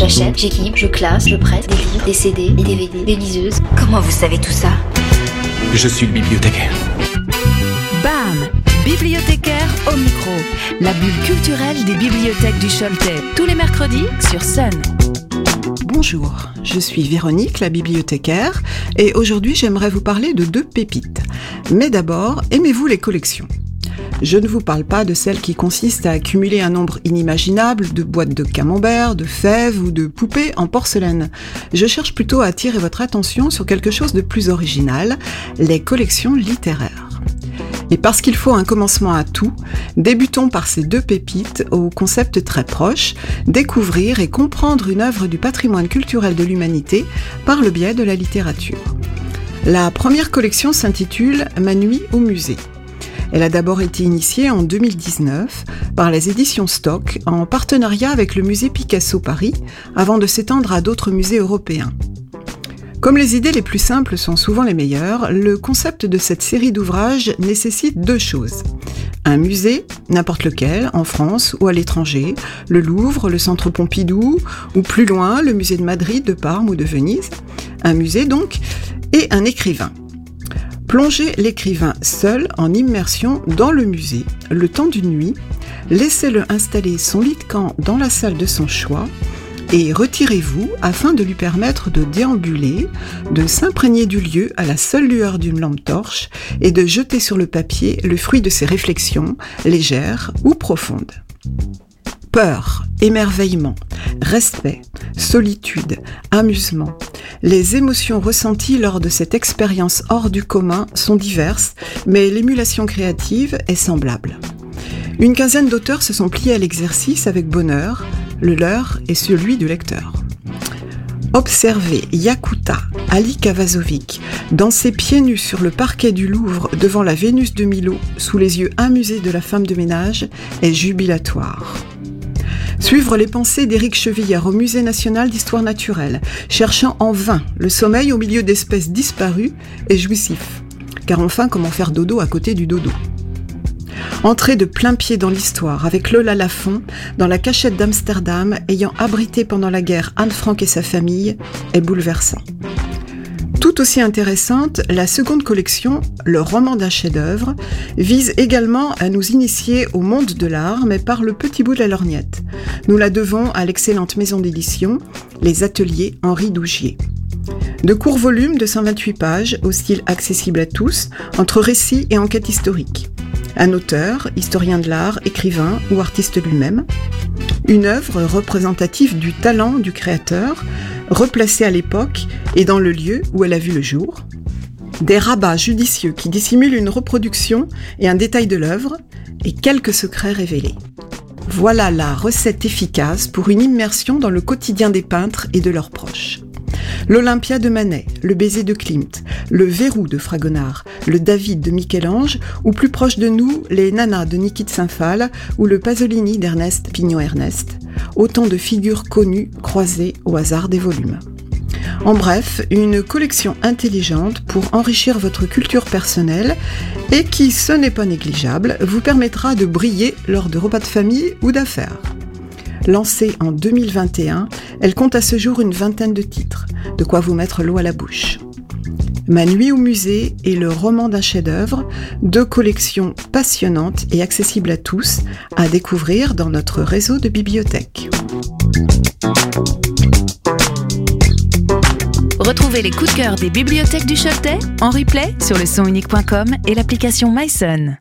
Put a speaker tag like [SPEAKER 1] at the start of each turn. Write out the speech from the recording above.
[SPEAKER 1] J'achète, j'équipe, je classe, je prête des livres, des CD, des DVD, des liseuses.
[SPEAKER 2] Comment vous savez tout ça?
[SPEAKER 3] Je suis le bibliothécaire.
[SPEAKER 4] BAM Bibliothécaire au micro. La bulle culturelle des bibliothèques du Choletais. Tous les mercredis sur Sun.
[SPEAKER 5] Bonjour, je suis Véronique, la bibliothécaire, et aujourd'hui j'aimerais vous parler de deux pépites. Mais d'abord, aimez-vous les collections? Je ne vous parle pas de celles qui consistent à accumuler un nombre inimaginable de boîtes de camembert, de fèves ou de poupées en porcelaine. Je cherche plutôt à attirer votre attention sur quelque chose de plus original, les collections littéraires. Et parce qu'il faut un commencement à tout, débutons par ces deux pépites au concept très proche, découvrir et comprendre une œuvre du patrimoine culturel de l'humanité par le biais de la littérature. La première collection s'intitule Ma nuit au musée. Elle a d'abord été initiée en 2019 par les éditions Stock en partenariat avec le musée Picasso Paris avant de s'étendre à d'autres musées européens. Comme les idées les plus simples sont souvent les meilleures, le concept de cette série d'ouvrages nécessite deux choses. Un musée, n'importe lequel, en France ou à l'étranger, le Louvre, le Centre Pompidou, ou plus loin, le musée de Madrid, de Parme ou de Venise. Un musée donc, et un écrivain. Plongez l'écrivain seul en immersion dans le musée le temps d'une nuit, laissez-le installer son lit de camp dans la salle de son choix et retirez-vous afin de lui permettre de déambuler, de s'imprégner du lieu à la seule lueur d'une lampe torche et de jeter sur le papier le fruit de ses réflexions, légères ou profondes. Peur, émerveillement, respect, solitude, amusement. Les émotions ressenties lors de cette expérience hors du commun sont diverses, mais l'émulation créative est semblable. Une quinzaine d'auteurs se sont pliés à l'exercice avec bonheur, le leur est celui du lecteur. Observer Yakuta, Ali Kavazovic, danser pieds nus sur le parquet du Louvre devant la Vénus de Milo, sous les yeux amusés de la femme de ménage, est jubilatoire. Suivre les pensées d'Éric Chevillard au Musée national d'histoire naturelle, cherchant en vain le sommeil au milieu d'espèces disparues est jouissif. Car enfin, comment faire dodo à côté du dodo? Entrer de plein pied dans l'histoire avec Lola Lafont dans la cachette d'Amsterdam ayant abrité pendant la guerre Anne Frank et sa famille est bouleversant. Tout aussi intéressante, la seconde collection, Le roman d'un chef-d'œuvre, vise également à nous initier au monde de l'art, mais par le petit bout de la lorgnette. Nous la devons à l'excellente maison d'édition, les ateliers Henri Dougier. De courts volumes de 128 pages, au style accessible à tous, entre récits et enquêtes historiques. Un auteur, historien de l'art, écrivain ou artiste lui-même. Une œuvre représentative du talent du créateur, replacée à l'époque et dans le lieu où elle a vu le jour. Des rabats judicieux qui dissimulent une reproduction et un détail de l'œuvre, et quelques secrets révélés. Voilà la recette efficace pour une immersion dans le quotidien des peintres et de leurs proches. L'Olympia de Manet, le baiser de Klimt, le verrou de Fragonard, le David de Michel-Ange, ou plus proche de nous, les Nanas de Niki Saint-Phal ou le Pasolini d'Ernest Pignon-Ernest. Autant de figures connues croisées au hasard des volumes. En bref, une collection intelligente pour enrichir votre culture personnelle et qui, ce n'est pas négligeable, vous permettra de briller lors de repas de famille ou d'affaires. Lancée en 2021, elle compte à ce jour une vingtaine de titres, de quoi vous mettre l'eau à la bouche. Ma nuit au musée et le roman d'un chef-d'œuvre, deux collections passionnantes et accessibles à tous, à découvrir dans notre réseau de bibliothèques.
[SPEAKER 4] Retrouvez les coups de cœur des bibliothèques du Choletais en replay sur le sonunique.com et l'application MySun.